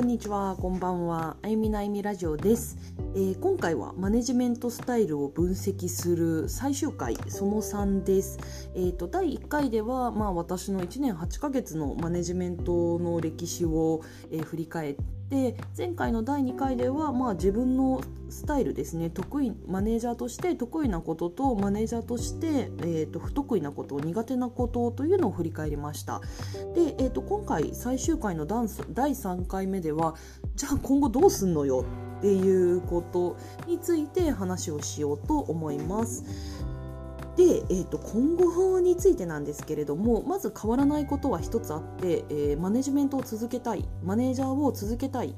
こんにちは、こんばんは。あゆみなあゆみラジオです、えー、今回はマネジメントスタイルを分析する最終回その3です。えーと、第1回では、まあ、私の1年8ヶ月のマネジメントの歴史を、えー、振り返ってで前回の第2回では、まあ、自分のスタイルですね得意マネージャーとして得意なこととマネージャーとして、えーと、不得意なこと苦手なことというのを振り返りましたで、えーと、今回最終回のダンス第3回目ではじゃあ今後どうすんのよっていうことについて話をしようと思います。で、えーと、今後についてなんですけれどもまず変わらないことは一つあって、えー、マネジメントを続けたいマネージャーを続けたい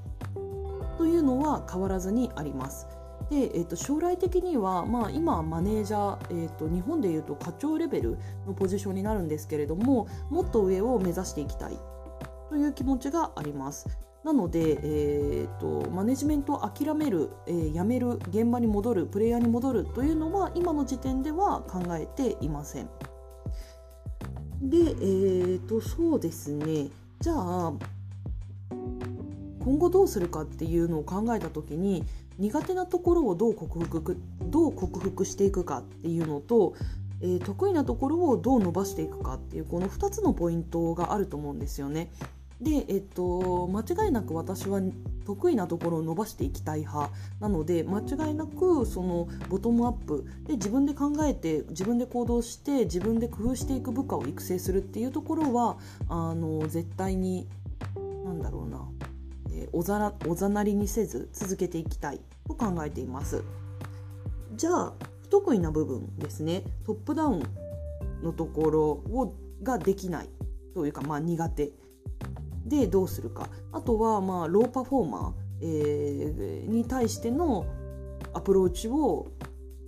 というのは変わらずにあります。でえーと、将来的には、まあ、今マネージャー、えーと日本でいうと課長レベルのポジションになるんですけれどももっと上を目指していきたいという気持ちがあります。なので、えーと、マネジメントを諦める、えー、やめる現場に戻るプレイヤーに戻るというのは今の時点では考えていません。で、えーと、そうですねじゃあ今後どうするかっていうのを考えた時に苦手なところをどう克服どう克服していくかっていうのと、えー、得意なところをどう伸ばしていくかっていうこの2つのポイントがあると思うんですよね。で、えっと、間違いなく私は得意なところを伸ばしていきたい派なので間違いなくそのボトムアップで自分で考えて自分で行動して自分で工夫していく部下を育成するっていうところはあの絶対に何だろうな、えー、おざらおざなりにせず続けていきたいと考えています。じゃあ不得意な部分ですねトップダウンのところをができないというかまあ苦手でどうするか。あとはまあローパフォーマー、えー、に対してのアプローチを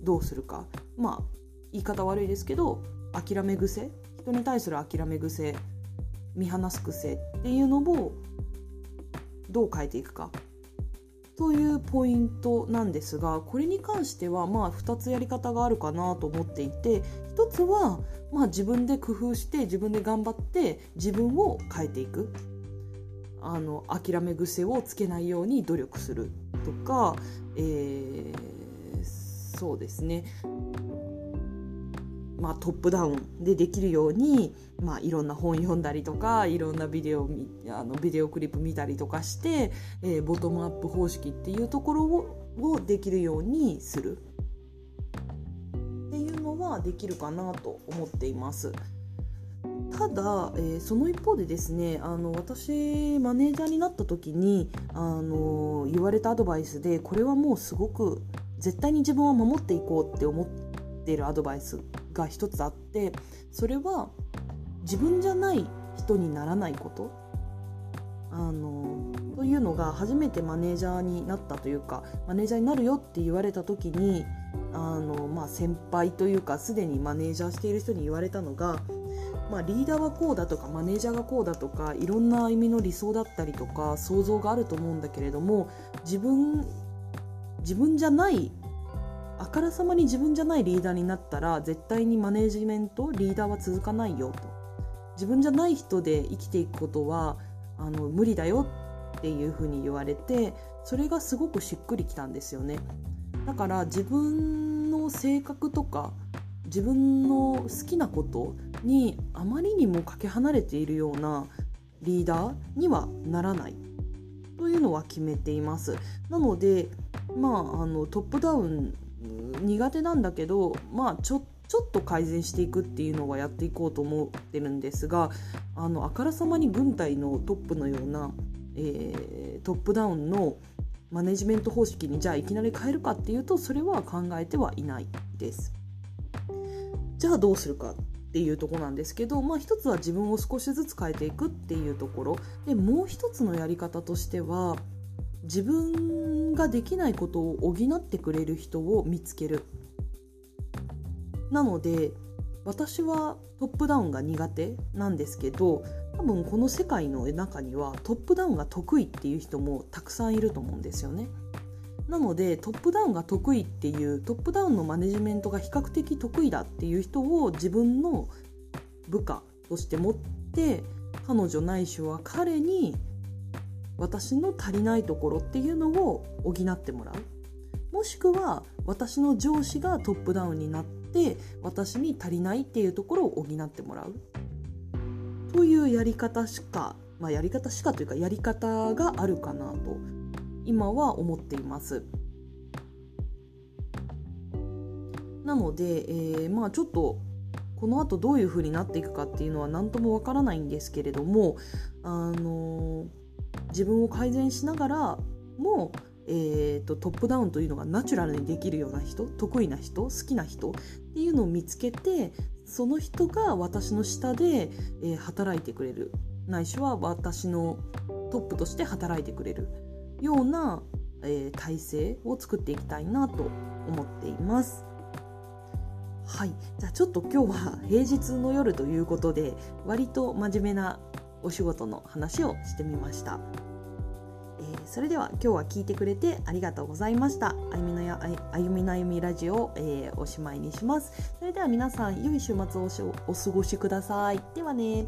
どうするか。まあ言い方悪いですけど諦め癖。人に対する諦め癖。見放す癖っていうのをどう変えていくか。というポイントなんですがこれに関してはまあ2つやり方があるかなと思っていて1つはまあ自分で工夫して自分で頑張って自分を変えていく。あの諦め癖をつけないように努力するとか、えー、そうですねまあ、トップダウンでできるように、まあ、いろんな本読んだりとかいろんなビデオあのビデオクリップ見たりとかして、えー、ボトムアップ方式っていうところををできるようにするっていうのはできるかなと思っています。ただ、えー、その一方でですねあの私マネージャーになった時にあの言われたアドバイスでこれはもうすごく絶対に自分は守っていこうって思っているアドバイスが一つあってそれは自分じゃない人にならないことあのというのが初めてマネージャーになったというかマネージャーになるよって言われた時にあの、まあ、先輩というかすでにマネージャーしている人に言われたのがまあ、リーダーはこうだとかマネージャーがこうだとかいろんな意味の理想だったりとか想像があると思うんだけれども自分自分じゃないあからさまに自分じゃないリーダーになったら絶対にマネージメントリーダーは続かないよと。自分じゃない人で生きていくことはあの無理だよっていうふうに言われてそれがすごくしっくりきたんですよね。だから自分の性格とか自分の好きなことにあまりにもかけ離れているようなリーダーにはならないというのは決めています。なので、まあ、あのトップダウン苦手なんだけど、まあ、ちょちょっと改善していくっていうのはやっていこうと思ってるんですがあのあからさまに軍隊のトップのような、えー、トップダウンのマネジメント方式にじゃあいきなり変えるかっていうとそれは考えてはいないです。じゃあどうするかっていうとこなんですけど、まあ、一つは自分を少しずつ変えていくっていうところでもう一つのやり方としては自分ができないことを補ってくれる人を見つけるなので私はトップダウンが苦手なんですけど多分この世界の中にはトップダウンが得意っていう人もたくさんいると思うんですよね。なのでトップダウンが得意っていうトップダウンのマネジメントが比較的得意だっていう人を自分の部下として持って彼女ないしは彼に私の足りないところっていうのを補ってもらう。もしくは私の上司がトップダウンになって私に足りないっていうところを補ってもらう。というやり方しか、まあ、やり方しかというかやり方があるかなと。今は思っています。なので、えー、まあちょっとこの後どういう風になっていくかっていうのは何ともわからないんですけれども、あのー、自分を改善しながらも、えーと、トップダウンというのがナチュラルにできるような人得意な人好きな人っていうのを見つけてその人が私の下で、えー、働いてくれるないしは私のトップとして働いてくれるような、えー、体制を作っていきたいなと思っています。はい、じゃあちょっと今日は平日の夜ということで割と真面目なお仕事の話をしてみました。えー、それでは今日は聞いてくれてありがとうございました。あゆみのやあゆみのあゆみラジオ、えー、おしまいにします。それでは皆さん良い週末をお過ごしください。ではね。